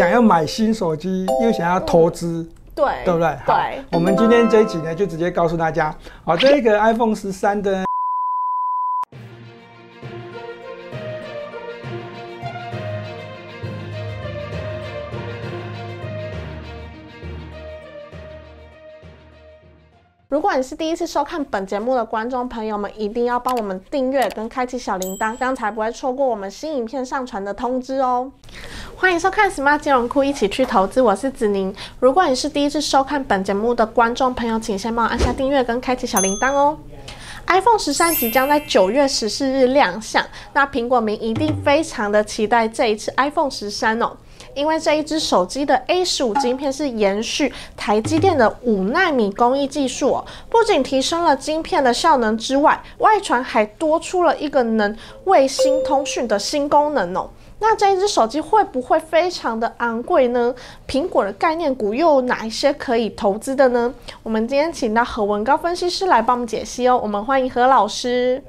想要买新手机，又想要投资，对，对不对？好对，我们今天这一集呢，就直接告诉大家，好，这个 iPhone 十三的。如果你是第一次收看本节目的观众朋友们，一定要帮我们订阅跟开启小铃铛，这样才不会错过我们新影片上传的通知哦。欢迎收看 Smart 金融库，一起去投资，我是子宁。如果你是第一次收看本节目的观众朋友，请先帮我按下订阅跟开启小铃铛哦。iPhone 十三即将在九月十四日亮相，那苹果迷一定非常的期待这一次 iPhone 十三哦。因为这一只手机的 A 十五晶片是延续台积电的五纳米工艺技术哦，不仅提升了晶片的效能之外，外传还多出了一个能卫星通讯的新功能哦。那这一只手机会不会非常的昂贵呢？苹果的概念股又有哪一些可以投资的呢？我们今天请到何文高分析师来帮我们解析哦。我们欢迎何老师。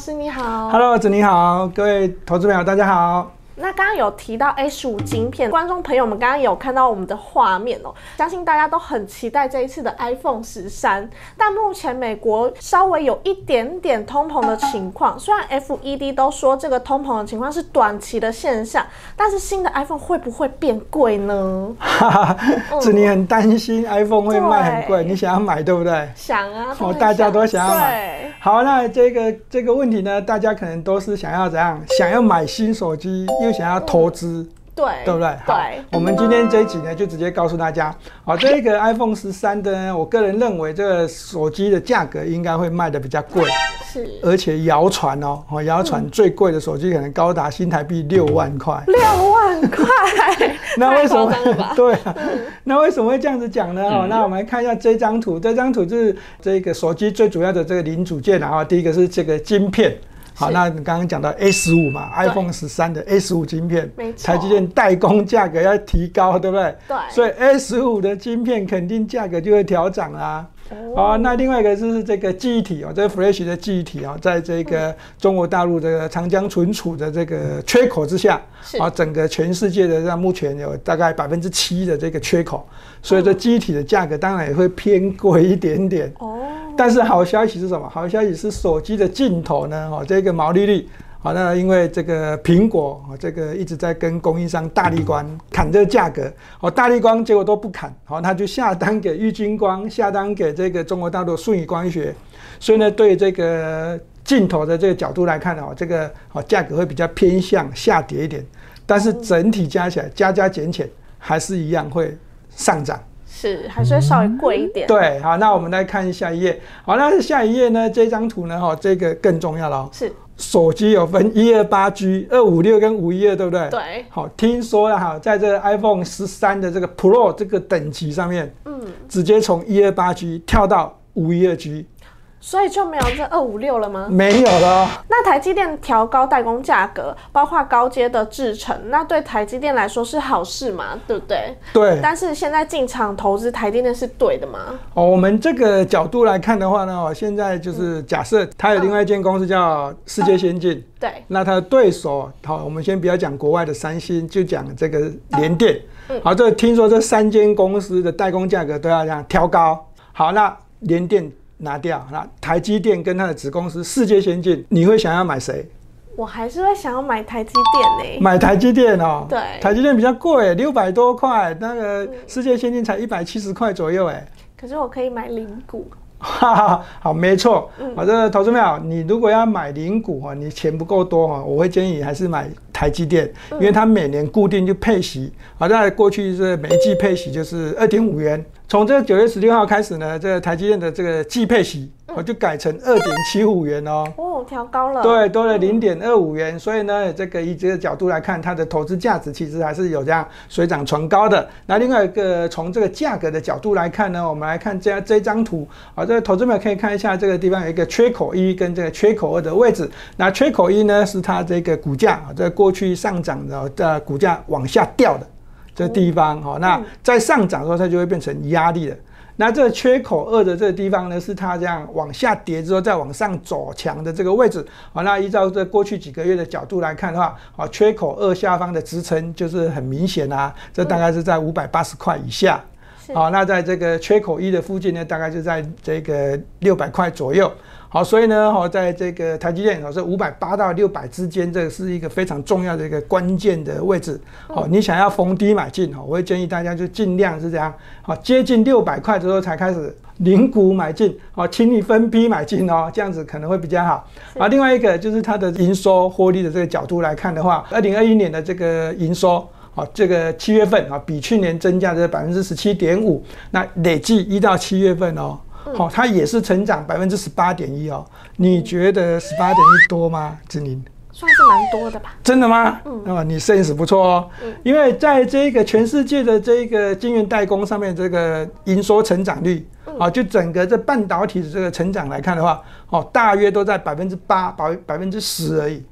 师你好。Hello，子你好，各位投资朋友大家好。那刚刚有提到 A 十五晶片，观众朋友们刚刚有看到我们的画面哦，相信大家都很期待这一次的 iPhone 十三。但目前美国稍微有一点点通膨的情况，虽然 FED 都说这个通膨的情况是短期的现象，但是新的 iPhone 会不会变贵呢？哈哈，子你很担心 iPhone 会卖很贵，你想要买对不对？想啊，哦，大家都想要买对。好，那这个这个问题呢，大家可能都是想要怎样？想要买新手机，又想要投资。对，对不对？好对，我们今天这一集呢，就直接告诉大家，好，这个 iPhone 十三的呢，我个人认为这个手机的价格应该会卖的比较贵，是而且谣传哦，哦，谣传最贵的手机可能高达新台币六万块。六万块，那为什么？对啊，那为什么会这样子讲呢？哦，那我们来看一下这张图，这张图就是这个手机最主要的这个零组件啊，第一个是这个晶片。好，那你刚刚讲到 A 十五嘛，iPhone 十三的 A 十五晶片没，台积电代工价格要提高，对不对？对。所以 A 十五的晶片肯定价格就会调涨啦。好、那另外一个就是这个记忆体哦，这个 Flash 的记忆体哦，在这个中国大陆这个长江存储的这个缺口之下，是。啊，整个全世界的让目前有大概百分之七的这个缺口，所以这记忆体的价格当然也会偏贵一点点。哦，但是好消息是什么？好消息是手机的镜头呢，哦，这个毛利率，好，那因为这个苹果，哦，这个一直在跟供应商大力光砍这个价格，哦，大力光结果都不砍，好，他就下单给玉晶光，下单给这个中国大陆顺宇光学，所以呢，对这个镜头的这个角度来看哦，这个哦价格会比较偏向下跌一点，但是整体加起来加加减减还是一样会上涨。是还是会稍微贵一点。对，好，那我们来看下一页。好，那下一页呢？这张图呢？哈，这个更重要了哦。是，手机有分一二八 G、二五六跟五一二，对不对？。对，好，听说了哈，在这个 iPhone 十三的这个 Pro 这个等级上面，嗯，直接从一二八 G 跳到五一二 G，所以就没有这二五六了吗？没有了哦。那台积电调高代工价格，包括高阶的制程，那对台积电来说是好事嘛？对不对？对，但是现在进场投资台积电是对的吗？哦，我们这个角度来看的话呢，哦，现在就是假设它有另外一间公司叫世界先进。对，那它的对手，好，我们先不要讲国外的三星，就讲这个联电。好，这听说这三间公司的代工价格都要这样调高。好，那联电拿掉，那台积电跟它的子公司世界先进，你会想要买谁？我还是会想要买台积电呢、买台积电哦。对台积电比较贵，六百多块，那个世界先进才一百七十块左右，哎。可是我可以买零股。哈哈，好，没错。好，这个投资票，你如果要买零股哈，你钱不够多哈，我会建议还是买台积电，因为它每年固定就配息。好，在过去是每一季配息就是二点五元。从这个九月十六号开始呢，这個台积电的这个季配息哦，就改成二点七五元哦。哦，调高了。对，多了零点二五元。所以呢，这个以这个角度来看，它的投资价值其实还是有这样水涨船高的。那另外一个从这个价格的角度来看呢，我们来看这这张图啊，这个投资者可以看一下这个地方有一个缺口一跟这个缺口二的位置。那缺口一呢，是它这个股价啊，在过去上涨的的股价往下掉的这地方哈。那在上涨的时候，它就会变成压力了。那这缺口二的这个地方呢，是它这样往下跌之后再往上走强的这个位置。好，那依照这过去几个月的角度来看的话，好，缺口二下方的支撑就是很明显啊，这大概是在五百八十块以下。好，那在这个缺口一的附近呢，大概就在这个六百块左右。好，所以呢，好，在这个台积电，好是五百八到六百之间，这是一个非常重要的一个关键的位置。好，你想要逢低买进，哈，我会建议大家就尽量是这样，好，接近六百块之后才开始零股买进，好，请你分批买进哦，这样子可能会比较好。啊，另外一个就是它的营收获利的这个角度来看的话，二零二一年的这个营收，好，这个七月份啊，比去年增加的百分之十七点五，那累计一到七月份哦。好，它也是成长百分之十八点一哦。你觉得十八点一多吗？志宁，算是蛮多的吧？真的吗？嗯，啊，你 sense 不错哦。嗯，因为在这个全世界的这个晶圆代工上面，这个营收成长率，啊，就整个这半导体的这个成长来看的话，哦，大约都在百分之八、百百分之十而已。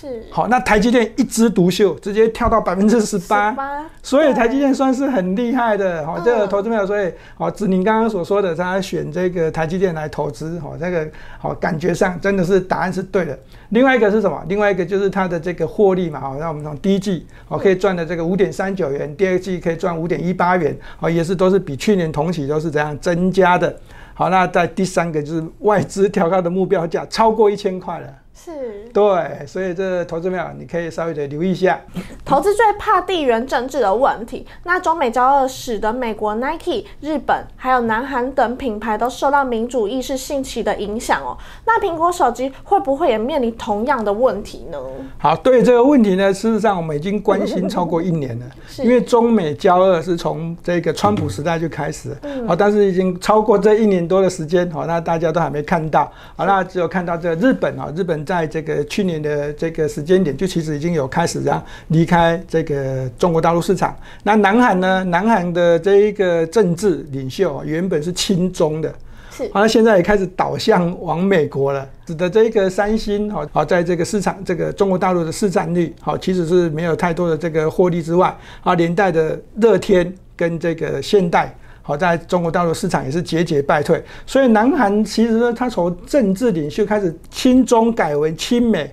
是好，那台积电一枝独秀，直接跳到百分之十八，所以台积电算是很厉害的。好，这个投资朋友，所以好，指您刚刚所说的，他选这个台积电来投资，好，这个好感觉上真的是答案是对的。另外一个是什么？另外一个就是它的这个获利嘛，好，那我们从第一季好可以赚的这个五点三九元，第二季可以赚五点一八元，好，也是都是比去年同期都是这样增加的。好，那在第三个就是外资调高的目标价超过一千块了。是对，所以这投资票你可以稍微的留意一下。投资最怕地缘政治的问题。那中美交恶使得美国 Nike、日本还有南韩等品牌都受到民主意识兴起的影响哦。那苹果手机会不会也面临同样的问题呢？好，对这个问题呢，事实上我们已经关心超过一年了。因为中美交恶是从这个川普时代就开始，好，但是已经超过这一年多的时间，好，那大家都还没看到，好，那只有看到这个日本啊，日本。在这个去年的这个时间点，就其实已经有开始这样离开这个中国大陆市场。那南韩呢？南韩的这一个政治领袖原本是亲中的，是，好，现在也开始倒向往美国了，使得这个三星好，好在这个市场，这个中国大陆的市占率好，其实是没有太多的这个获利之外，啊，连带的乐天跟这个现代。好，在中国大陆市场也是节节败退，所以南韩其实呢，他从政治领袖开始亲中改为亲美，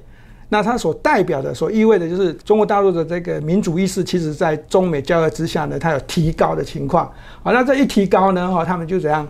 那他所代表的、所意味的就是中国大陆的这个民主意识，其实在中美交恶之下呢，它有提高的情况。好，那这一提高呢，哈，他们就怎样？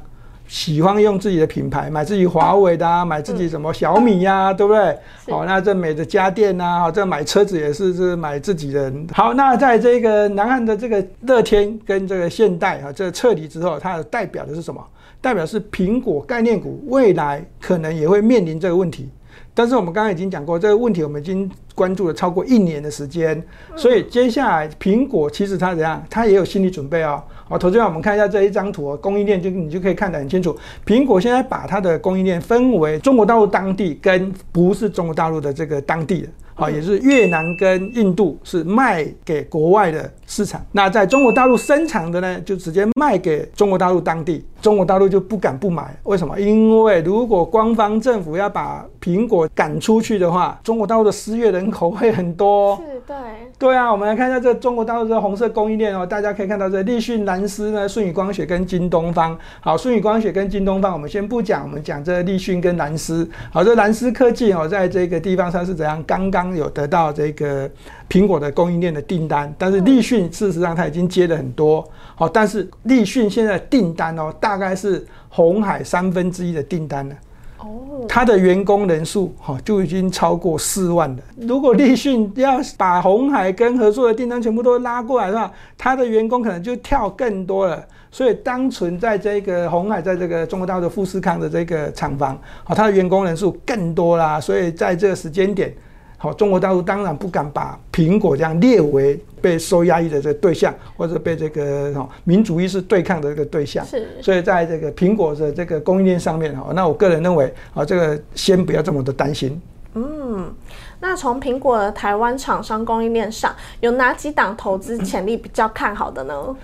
喜欢用自己的品牌，买自己华为的啊，买自己什么小米呀，对不对？好，那这美的家电呐，好，这买车子也是是买自己的。好，那在这个南岸的这个乐天跟这个现代啊，这撤离之后，它代表的是什么？代表是苹果概念股未来可能也会面临这个问题。但是我们刚刚已经讲过这个问题，我们已经关注了超过一年的时间，所以接下来苹果其实它怎样，它也有心理准备哦。好，投资者我们看一下这一张图，供应链就你就可以看得很清楚。苹果现在把它的供应链分为中国大陆当地跟不是中国大陆的这个当地的。好，也是越南跟印度是卖给国外的市场，那在中国大陆生产的呢，就直接卖给中国大陆当地，中国大陆就不敢不买。为什么？因为如果官方政府要把苹果赶出去的话，中国大陆的失业人口会很多。是，对，对啊。我们来看一下这中国大陆这红色供应链哦，大家可以看到这立讯、蓝思呢、舜宇光学跟京东方。好，舜宇光学跟京东方我们先不讲，我们讲这立讯跟蓝思。好，这蓝思科技哦，在这个地方上是怎样？刚刚。刚有得到这个苹果的供应链的订单，但是立讯事实上它已经接了很多，好，但是立讯现在订单哦，大概是红海三分之一的订单了。哦，它的员工人数哈就已经超过四万了。如果立讯要把红海跟合作的订单全部都拉过来的话，它的员工可能就跳更多了。所以单纯在这个红海，在这个中国大陆的富士康的这个厂房，好，它的员工人数更多啦。所以在这个时间点。好，中国大陆当然不敢把苹果这样列为被受压抑的这个对象，或者被这个哈民主意识对抗的这个对象。是，所以在这个苹果的这个供应链上面哈，那我个人认为啊，这个先不要这么的担心。嗯，那从苹果的台湾厂商供应链上，有哪几档投资潜力比较看好的呢？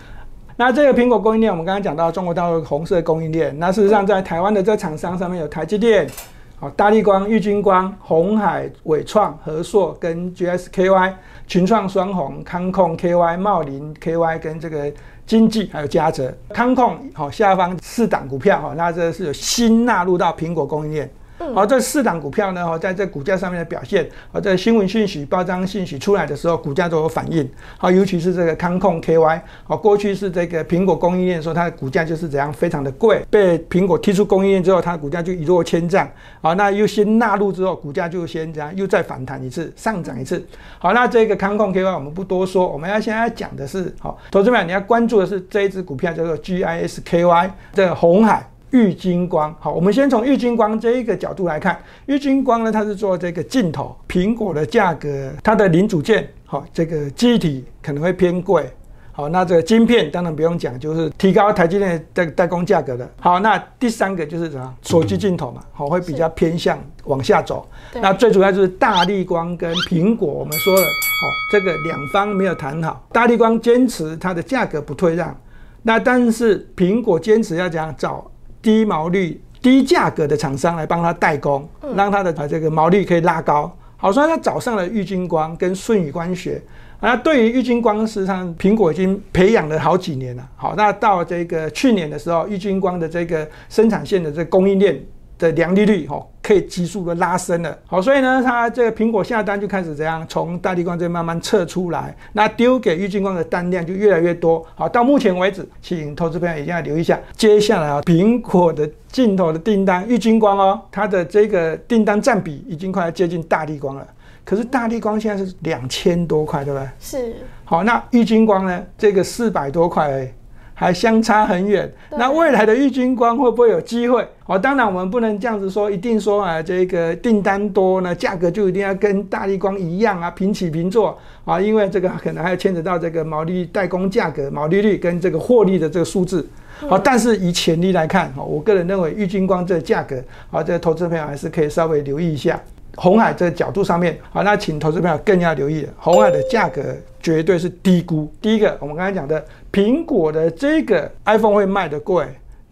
那这个苹果供应链，我们刚刚讲到中国大陆红色供应链，那事实上在台湾的这厂商上面有台积电、好大力光、玉金光、红海、伟创、和硕跟 GSKY、群创双红、康控 KY、茂林 KY 跟这个经济还有嘉泽康控好下方四档股票哈，那这是有新纳入到苹果供应链。好，这四档股票呢，哈，在这股价上面的表现，好，在新闻信息、报章信息出来的时候，股价都有反应。好，尤其是这个康控 KY，好，过去是这个苹果供应链说它的股价就是怎样非常的贵，被苹果踢出供应链之后，它的股价就一落千丈。好，那又先纳入之后，股价就先这样又再反弹一次，上涨一次。好，那这个康控 KY 我们不多说，我们要现在讲的是，好，投资们你要关注的是这一只股票叫做 GISKY 的红海。玉金光，好，我们先从玉金光这一个角度来看，玉金光呢，它是做这个镜头，苹果的价格，它的零组件，好，这个机体可能会偏贵，好，那这个晶片当然不用讲，就是提高台积电的代工价格的。好，那第三个就是什么？手机镜头嘛，好，会比较偏向往下走。那最主要就是大力光跟苹果，我们说了，好，这个两方没有谈好，大力光坚持它的价格不退让，那但是苹果坚持要讲找。低毛利、低价格的厂商来帮他代工，让他的这个毛利可以拉高。好，所以他找上了玉金光跟顺宇光学。那对于玉金光，实际上苹果已经培养了好几年了。好，那到这个去年的时候，玉金光的这个生产线的这供应链。的良利率哦可以急速的拉升了，好，所以呢，它这个苹果下单就开始怎样从大地光这慢慢撤出来，那丢给郁金光的单量就越来越多，好，到目前为止，请投资朋友一定要留意一下，接下来啊，苹果的镜头的订单，郁金光哦，它的这个订单占比已经快要接近大地光了，可是大地光现在是两千多块，对不对？是，好，那郁金光呢，这个四百多块。还相差很远，那未来的郁金光会不会有机会？哦，当然我们不能这样子说，一定说啊，这个订单多呢，价格就一定要跟大力光一样啊，平起平坐啊，因为这个可能还要牵扯到这个毛利代工价格、毛利率跟这个获利的这个数字。好，但是以潜力来看，哈，我个人认为郁金光这个价格，好，这个投资朋友还是可以稍微留意一下。红海这个角度上面，好，那请投资朋友更要留意了。红海的价格绝对是低估。第一个，我们刚才讲的苹果的这个 iPhone 会卖的贵，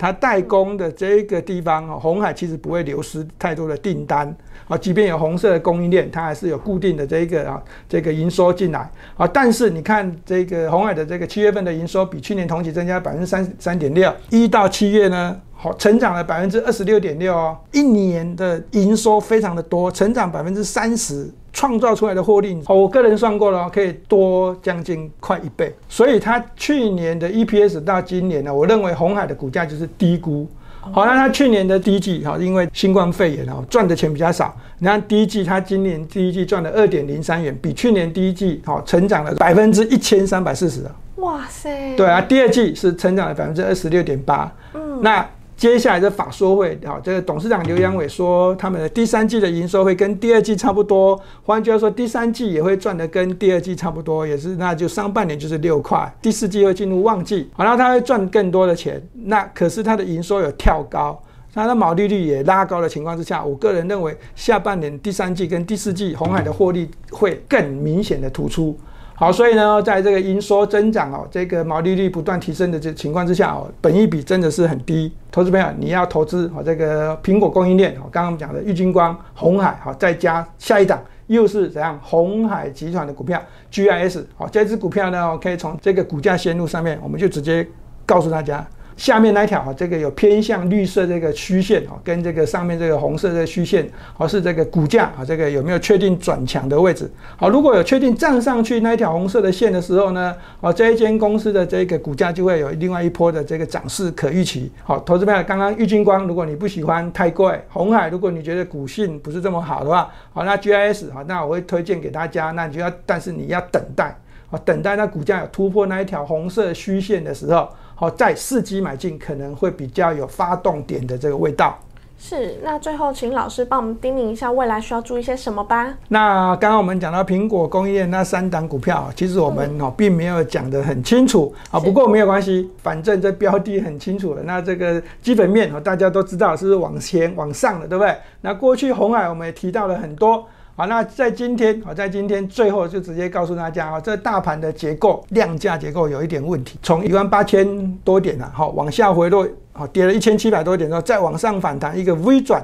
它代工的这个地方，红海其实不会流失太多的订单。啊，即便有红色的供应链，它还是有固定的这个啊这个营收进来。啊，但是你看这个红海的这个七月份的营收比去年同期增加百分之三十三点六，一到七月呢？好，成长了百分之二十六点六哦，一年的营收非常的多，成长百分之三十，创造出来的获利，我个人算过了，可以多将近快一倍。所以它去年的 EPS 到今年呢，我认为红海的股价就是低估。好，那它去年的第一季，哈，因为新冠肺炎哦，赚的钱比较少。你看第一季，它今年第一季赚了二点零三元，比去年第一季好成长了百分之一千三百四十哇塞！对啊，第二季是成长了百分之二十六点八。嗯，那。接下来的法说会，好，这个董事长刘阳伟说，他们的第三季的营收会跟第二季差不多。换句话说，第三季也会赚的跟第二季差不多，也是那就上半年就是六块，第四季会进入旺季，好，那他会赚更多的钱。那可是他的营收有跳高，他的毛利率也拉高的情况之下，我个人认为下半年第三季跟第四季红海的获利会更明显的突出。好，所以呢，在这个营收增长哦，这个毛利率不断提升的这情况之下哦，本益比真的是很低。投资朋友，你要投资哦，这个苹果供应链哦，刚刚我们讲的玉金光、红海，好，再加下一档又是怎样？红海集团的股票 GIS，好，这只股票呢，我可以从这个股价线路上面，我们就直接告诉大家。下面那一条啊，这个有偏向绿色这个虚线啊，跟这个上面这个红色的虚线，好是这个股价啊，这个有没有确定转强的位置？好，如果有确定站上去那一条红色的线的时候呢，好这一间公司的这个股价就会有另外一波的这个涨势可预期。好，投资朋友，刚刚玉金光，如果你不喜欢太贵，红海如果你觉得股性不是这么好的话，好那 GIS 好，那我会推荐给大家，那你就要，但是你要等待，好等待那股价有突破那一条红色虚线的时候。好，在伺机买进可能会比较有发动点的这个味道。是，那最后请老师帮我们叮咛一下，未来需要注意些什么吧？那刚刚我们讲到苹果工业那三档股票，其实我们哦并没有讲得很清楚啊，不过没有关系，反正这标的很清楚了。那这个基本面哦大家都知道是往前往上的，对不对？那过去红海我们也提到了很多。好，那在今天，好，在今天最后就直接告诉大家，啊，这大盘的结构、量价结构有一点问题，从一万八千多点啊，好，往下回落，好，跌了一千七百多点之后，再往上反弹，一个微转。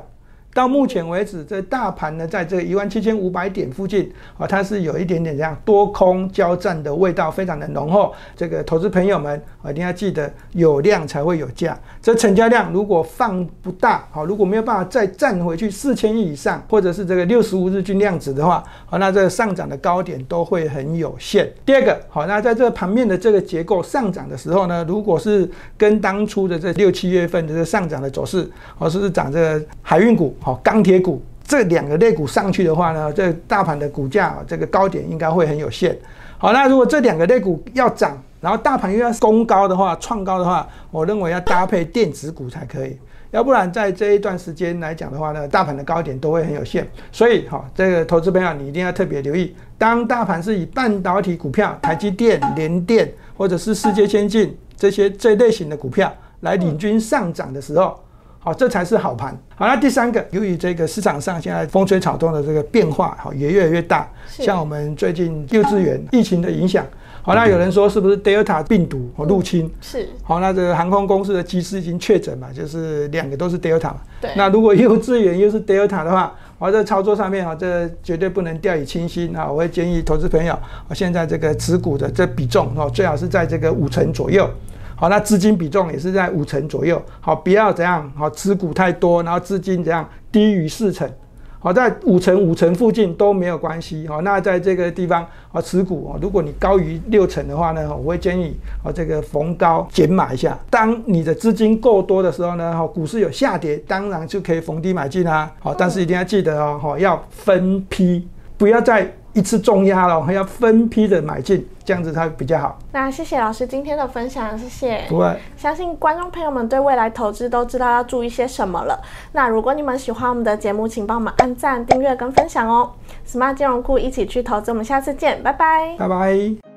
到目前为止，这大盘呢，在这一万七千五百点附近啊，它是有一点点这样多空交战的味道，非常的浓厚。这个投资朋友们啊，一定要记得有量才会有价。这成交量如果放不大，好，如果没有办法再站回去四千亿以上，或者是这个六十五日均量值的话，好，那这个上涨的高点都会很有限。第二个，好，那在这个盘面的这个结构上涨的时候呢，如果是跟当初的这六七月份的这上涨的走势，哦，是涨这个海运股。好，钢铁股这两个类股上去的话呢，这大盘的股价这个高点应该会很有限。好，那如果这两个类股要涨，然后大盘又要攻高的话，创高的话，我认为要搭配电子股才可以，要不然在这一段时间来讲的话呢，大盘的高点都会很有限。所以，好，这个投资朋友你一定要特别留意，当大盘是以半导体股票、台积电、联电或者是世界先进这些这类型的股票来领军上涨的时候。好，这才是好盘。好，那第三个，由于这个市场上现在风吹草动的这个变化，好也越来越大。像我们最近幼稚园疫情的影响，好，那有人说是不是 Delta 病毒入侵？是。好，那这个航空公司的机师已经确诊嘛，就是两个都是 Delta 嘛。对。那如果幼稚园又是 Delta 的话，我在操作上面啊，这绝对不能掉以轻心啊！我会建议投资朋友，现在这个持股的这比重哦，最好是在这个五成左右。好，那资金比重也是在五成左右。好，不要怎样，好持股太多，然后资金怎样低于四成。好，在五成五成附近都没有关系。好，那在这个地方，啊持股啊，如果你高于六成的话呢，我会建议，啊这个逢高减码一下。当你的资金够多的时候呢，哈股市有下跌，当然就可以逢低买进啊。好，但是一定要记得哦，哈要分批，不要再。一次重压了，还要分批的买进，这样子它比较好。那谢谢老师今天的分享，谢谢。不会，相信观众朋友们对未来投资都知道要注意些什么了。那如果你们喜欢我们的节目，请帮我们按赞、订阅跟分享哦。Smart 金融库一起去投资，我们下次见，拜拜。拜拜。